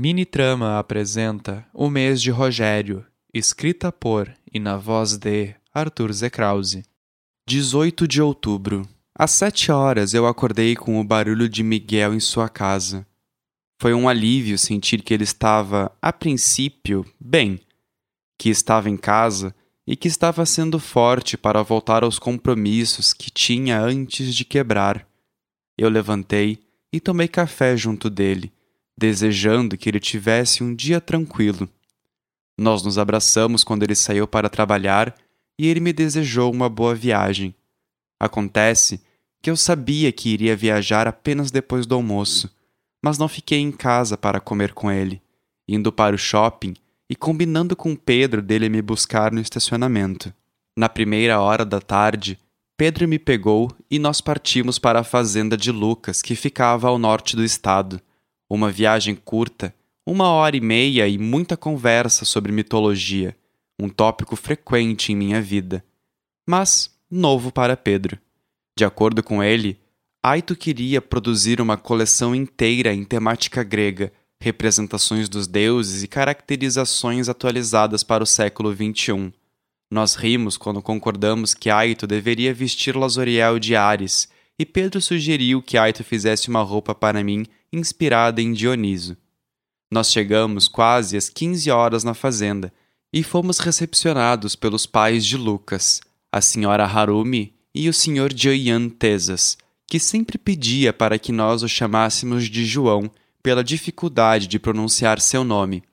Mini Trama apresenta O Mês de Rogério, escrita por e na voz de Arthur Zekrause. 18 de outubro. Às sete horas eu acordei com o barulho de Miguel em sua casa. Foi um alívio sentir que ele estava, a princípio, bem, que estava em casa e que estava sendo forte para voltar aos compromissos que tinha antes de quebrar. Eu levantei e tomei café junto dele desejando que ele tivesse um dia tranquilo. Nós nos abraçamos quando ele saiu para trabalhar e ele me desejou uma boa viagem. Acontece que eu sabia que iria viajar apenas depois do almoço, mas não fiquei em casa para comer com ele, indo para o shopping e combinando com Pedro dele me buscar no estacionamento. Na primeira hora da tarde, Pedro me pegou e nós partimos para a fazenda de Lucas, que ficava ao norte do estado. Uma viagem curta, uma hora e meia e muita conversa sobre mitologia, um tópico frequente em minha vida. Mas novo para Pedro. De acordo com ele, Aito queria produzir uma coleção inteira em temática grega, representações dos deuses e caracterizações atualizadas para o século XXI. Nós rimos quando concordamos que Aito deveria vestir Lazoriel de Ares, e Pedro sugeriu que Aito fizesse uma roupa para mim inspirada em Dioniso. Nós chegamos quase às 15 horas na fazenda e fomos recepcionados pelos pais de Lucas, a senhora Harumi e o senhor Joyan Tesas, que sempre pedia para que nós o chamássemos de João pela dificuldade de pronunciar seu nome.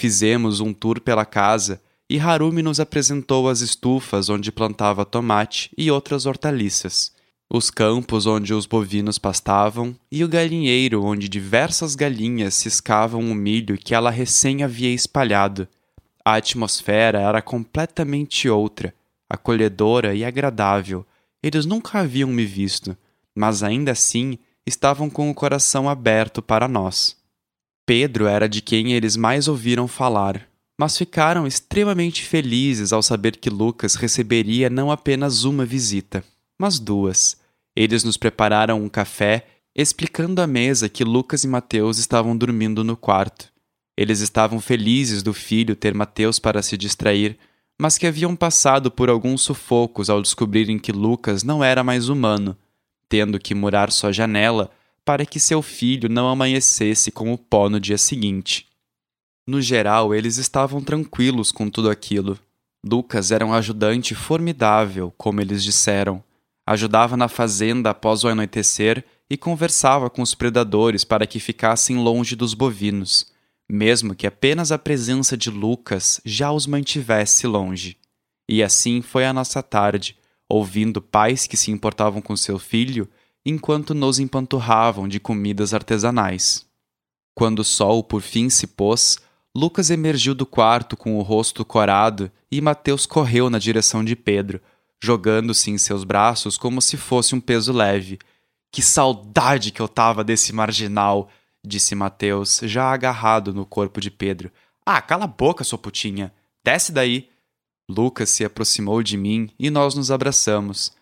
Fizemos um tour pela casa e Harumi nos apresentou as estufas onde plantava tomate e outras hortaliças os campos onde os bovinos pastavam e o galinheiro onde diversas galinhas ciscavam o milho que ela recém havia espalhado. A atmosfera era completamente outra, acolhedora e agradável. Eles nunca haviam me visto, mas ainda assim estavam com o coração aberto para nós. Pedro era de quem eles mais ouviram falar, mas ficaram extremamente felizes ao saber que Lucas receberia não apenas uma visita, mas duas. Eles nos prepararam um café, explicando à mesa que Lucas e Mateus estavam dormindo no quarto. Eles estavam felizes do filho ter Mateus para se distrair, mas que haviam passado por alguns sufocos ao descobrirem que Lucas não era mais humano, tendo que murar sua janela para que seu filho não amanhecesse com o pó no dia seguinte. No geral, eles estavam tranquilos com tudo aquilo. Lucas era um ajudante formidável, como eles disseram ajudava na fazenda após o anoitecer e conversava com os predadores para que ficassem longe dos bovinos, mesmo que apenas a presença de Lucas já os mantivesse longe. E assim foi a nossa tarde, ouvindo pais que se importavam com seu filho enquanto nos empanturravam de comidas artesanais. Quando o sol por fim se pôs, Lucas emergiu do quarto com o rosto corado e Mateus correu na direção de Pedro, jogando-se em seus braços como se fosse um peso leve. Que saudade que eu tava desse marginal, disse Mateus, já agarrado no corpo de Pedro. Ah, cala a boca, sua putinha. Desce daí. Lucas se aproximou de mim e nós nos abraçamos.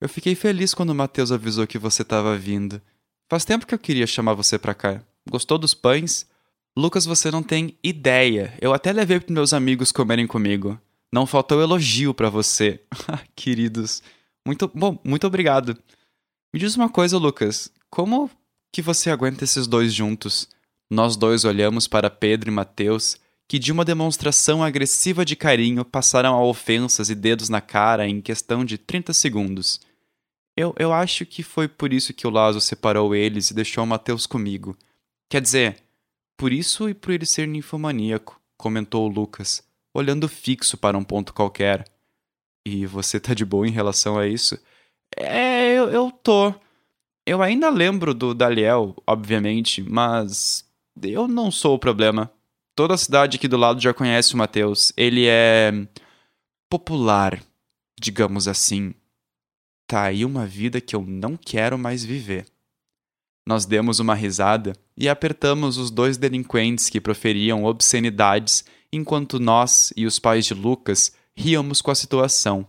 Eu fiquei feliz quando Mateus avisou que você estava vindo. Faz tempo que eu queria chamar você pra cá. Gostou dos pães? Lucas, você não tem ideia. Eu até levei para meus amigos comerem comigo. Não faltou elogio para você. Queridos, muito bom, muito obrigado. Me diz uma coisa, Lucas, como que você aguenta esses dois juntos? Nós dois olhamos para Pedro e Mateus, que de uma demonstração agressiva de carinho passaram a ofensas e dedos na cara em questão de 30 segundos. Eu, eu acho que foi por isso que o Lazo separou eles e deixou Mateus comigo. Quer dizer, por isso e por ele ser ninfomaníaco, comentou Lucas olhando fixo para um ponto qualquer. E você tá de boa em relação a isso? É, eu, eu tô. Eu ainda lembro do Daliel, obviamente, mas eu não sou o problema. Toda a cidade aqui do lado já conhece o Matheus. Ele é popular, digamos assim. Tá aí uma vida que eu não quero mais viver. Nós demos uma risada e apertamos os dois delinquentes que proferiam obscenidades enquanto nós e os pais de Lucas ríamos com a situação.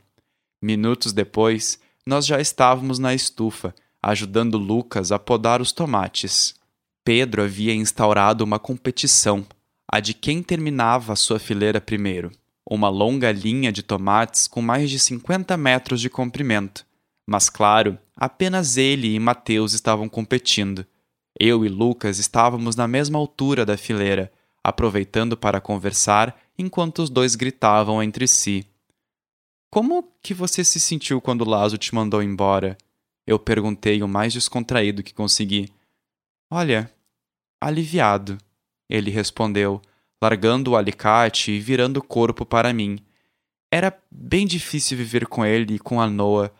Minutos depois, nós já estávamos na estufa, ajudando Lucas a podar os tomates. Pedro havia instaurado uma competição, a de quem terminava a sua fileira primeiro. Uma longa linha de tomates com mais de 50 metros de comprimento. Mas, claro, apenas ele e Mateus estavam competindo. Eu e Lucas estávamos na mesma altura da fileira, aproveitando para conversar enquanto os dois gritavam entre si. Como que você se sentiu quando Lazo te mandou embora? Eu perguntei o mais descontraído que consegui. Olha, aliviado, ele respondeu, largando o alicate e virando o corpo para mim. Era bem difícil viver com ele e com a Noah.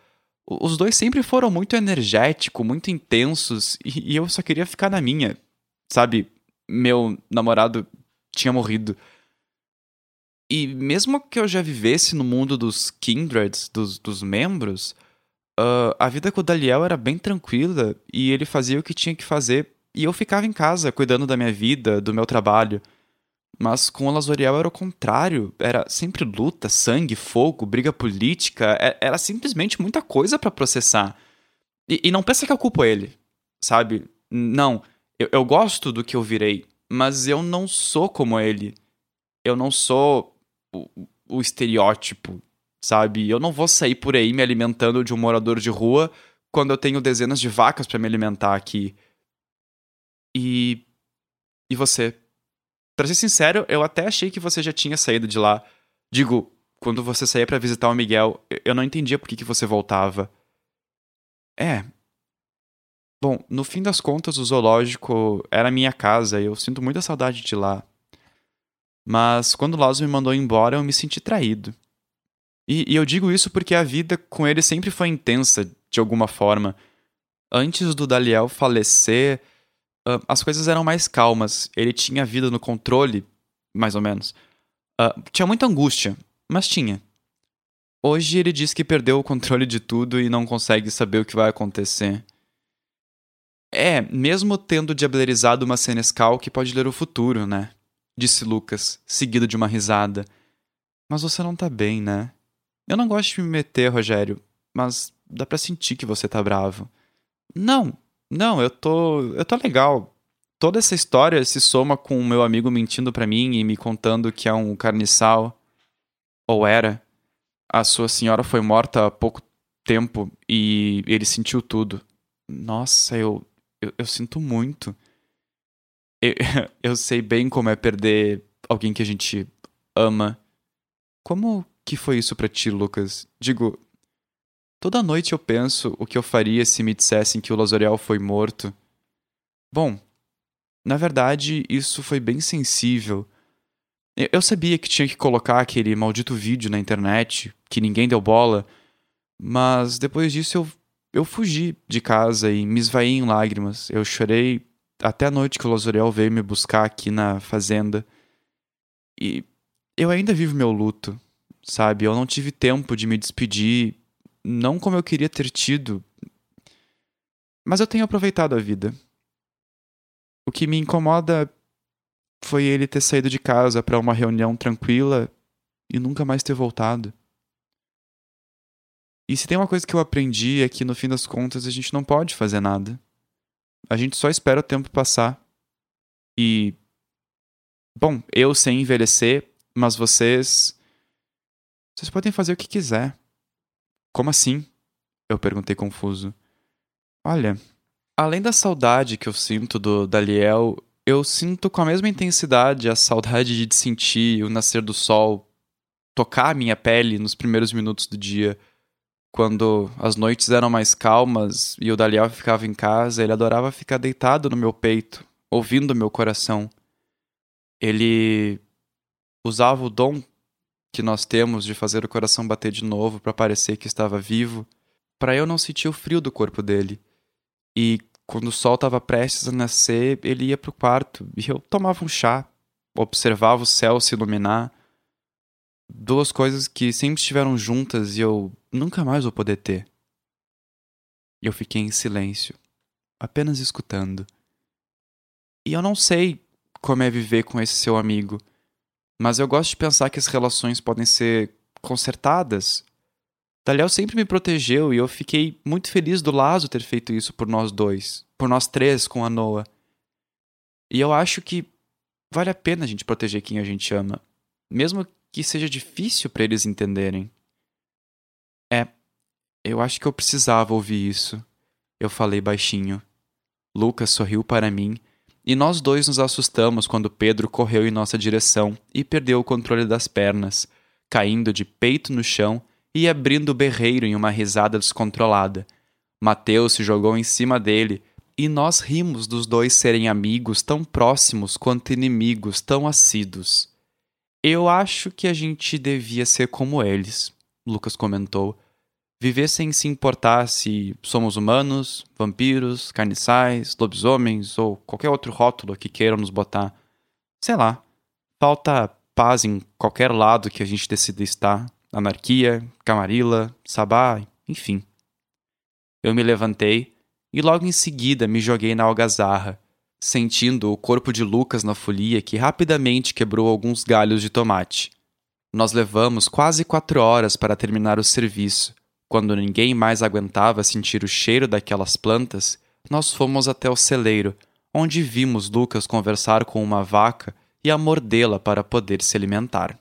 Os dois sempre foram muito energéticos, muito intensos, e eu só queria ficar na minha. Sabe, meu namorado tinha morrido. E mesmo que eu já vivesse no mundo dos kindreds, dos, dos membros, uh, a vida com o Daliel era bem tranquila e ele fazia o que tinha que fazer e eu ficava em casa cuidando da minha vida, do meu trabalho. Mas com o Lazoriel era o contrário. Era sempre luta, sangue, fogo, briga política. É, era simplesmente muita coisa para processar. E, e, não pensa que eu culpo ele, sabe? Não. Eu, eu gosto do que eu virei, mas eu não sou como ele. Eu não sou o, o estereótipo, sabe? Eu não vou sair por aí me alimentando de um morador de rua quando eu tenho dezenas de vacas para me alimentar aqui. E. E você? Pra ser sincero, eu até achei que você já tinha saído de lá. Digo, quando você saía para visitar o Miguel, eu não entendia por que, que você voltava. É. Bom, no fim das contas, o zoológico era minha casa e eu sinto muita saudade de lá. Mas quando o Lázaro me mandou embora, eu me senti traído. E, e eu digo isso porque a vida com ele sempre foi intensa, de alguma forma. Antes do Daliel falecer, uh, as coisas eram mais calmas. Ele tinha a vida no controle, mais ou menos. Uh, tinha muita angústia, mas tinha. Hoje ele diz que perdeu o controle de tudo e não consegue saber o que vai acontecer. É, mesmo tendo diablerizado uma senescal que pode ler o futuro, né? Disse Lucas, seguido de uma risada. Mas você não tá bem, né? Eu não gosto de me meter, Rogério, mas dá pra sentir que você tá bravo. Não, não, eu tô. Eu tô legal. Toda essa história se soma com o meu amigo mentindo para mim e me contando que é um carniçal. Ou era. A sua senhora foi morta há pouco tempo e ele sentiu tudo. Nossa, eu. Eu, eu sinto muito. Eu, eu sei bem como é perder alguém que a gente ama. Como que foi isso para ti, Lucas? Digo, Toda noite eu penso o que eu faria se me dissessem que o Lazoriel foi morto. Bom, na verdade, isso foi bem sensível. Eu sabia que tinha que colocar aquele maldito vídeo na internet, que ninguém deu bola, mas depois disso eu, eu fugi de casa e me esvaí em lágrimas. Eu chorei até a noite que o Lazoriel veio me buscar aqui na fazenda. E eu ainda vivo meu luto, sabe? Eu não tive tempo de me despedir não como eu queria ter tido, mas eu tenho aproveitado a vida. O que me incomoda foi ele ter saído de casa para uma reunião tranquila e nunca mais ter voltado. E se tem uma coisa que eu aprendi é que no fim das contas a gente não pode fazer nada. A gente só espera o tempo passar. E. Bom, eu sem envelhecer, mas vocês. Vocês podem fazer o que quiser. Como assim? Eu perguntei confuso. Olha, além da saudade que eu sinto do Daliel, eu sinto com a mesma intensidade a saudade de sentir o nascer do sol tocar a minha pele nos primeiros minutos do dia. Quando as noites eram mais calmas e o Daliel ficava em casa, ele adorava ficar deitado no meu peito, ouvindo meu coração. Ele usava o dom que nós temos de fazer o coração bater de novo para parecer que estava vivo, para eu não sentir o frio do corpo dele. E quando o sol estava prestes a nascer, ele ia para o quarto e eu tomava um chá, observava o céu se iluminar. Duas coisas que sempre estiveram juntas e eu nunca mais vou poder ter. E eu fiquei em silêncio, apenas escutando. E eu não sei como é viver com esse seu amigo mas eu gosto de pensar que as relações podem ser consertadas. Daliel sempre me protegeu e eu fiquei muito feliz do Lazo ter feito isso por nós dois, por nós três com a Noah. E eu acho que vale a pena a gente proteger quem a gente ama, mesmo que seja difícil para eles entenderem. É, eu acho que eu precisava ouvir isso. Eu falei baixinho. Lucas sorriu para mim e nós dois nos assustamos quando Pedro correu em nossa direção e perdeu o controle das pernas, caindo de peito no chão e abrindo o berreiro em uma risada descontrolada. Mateus se jogou em cima dele e nós rimos dos dois serem amigos tão próximos quanto inimigos tão assíduos. Eu acho que a gente devia ser como eles, Lucas comentou. Viver sem se importar se somos humanos, vampiros, carniçais, lobisomens ou qualquer outro rótulo que queiram nos botar. Sei lá. Falta paz em qualquer lado que a gente decida estar. Anarquia, camarila, sabá, enfim. Eu me levantei e logo em seguida me joguei na algazarra, sentindo o corpo de Lucas na folia que rapidamente quebrou alguns galhos de tomate. Nós levamos quase quatro horas para terminar o serviço. Quando ninguém mais aguentava sentir o cheiro daquelas plantas, nós fomos até o celeiro, onde vimos Lucas conversar com uma vaca e a mordê-la para poder se alimentar.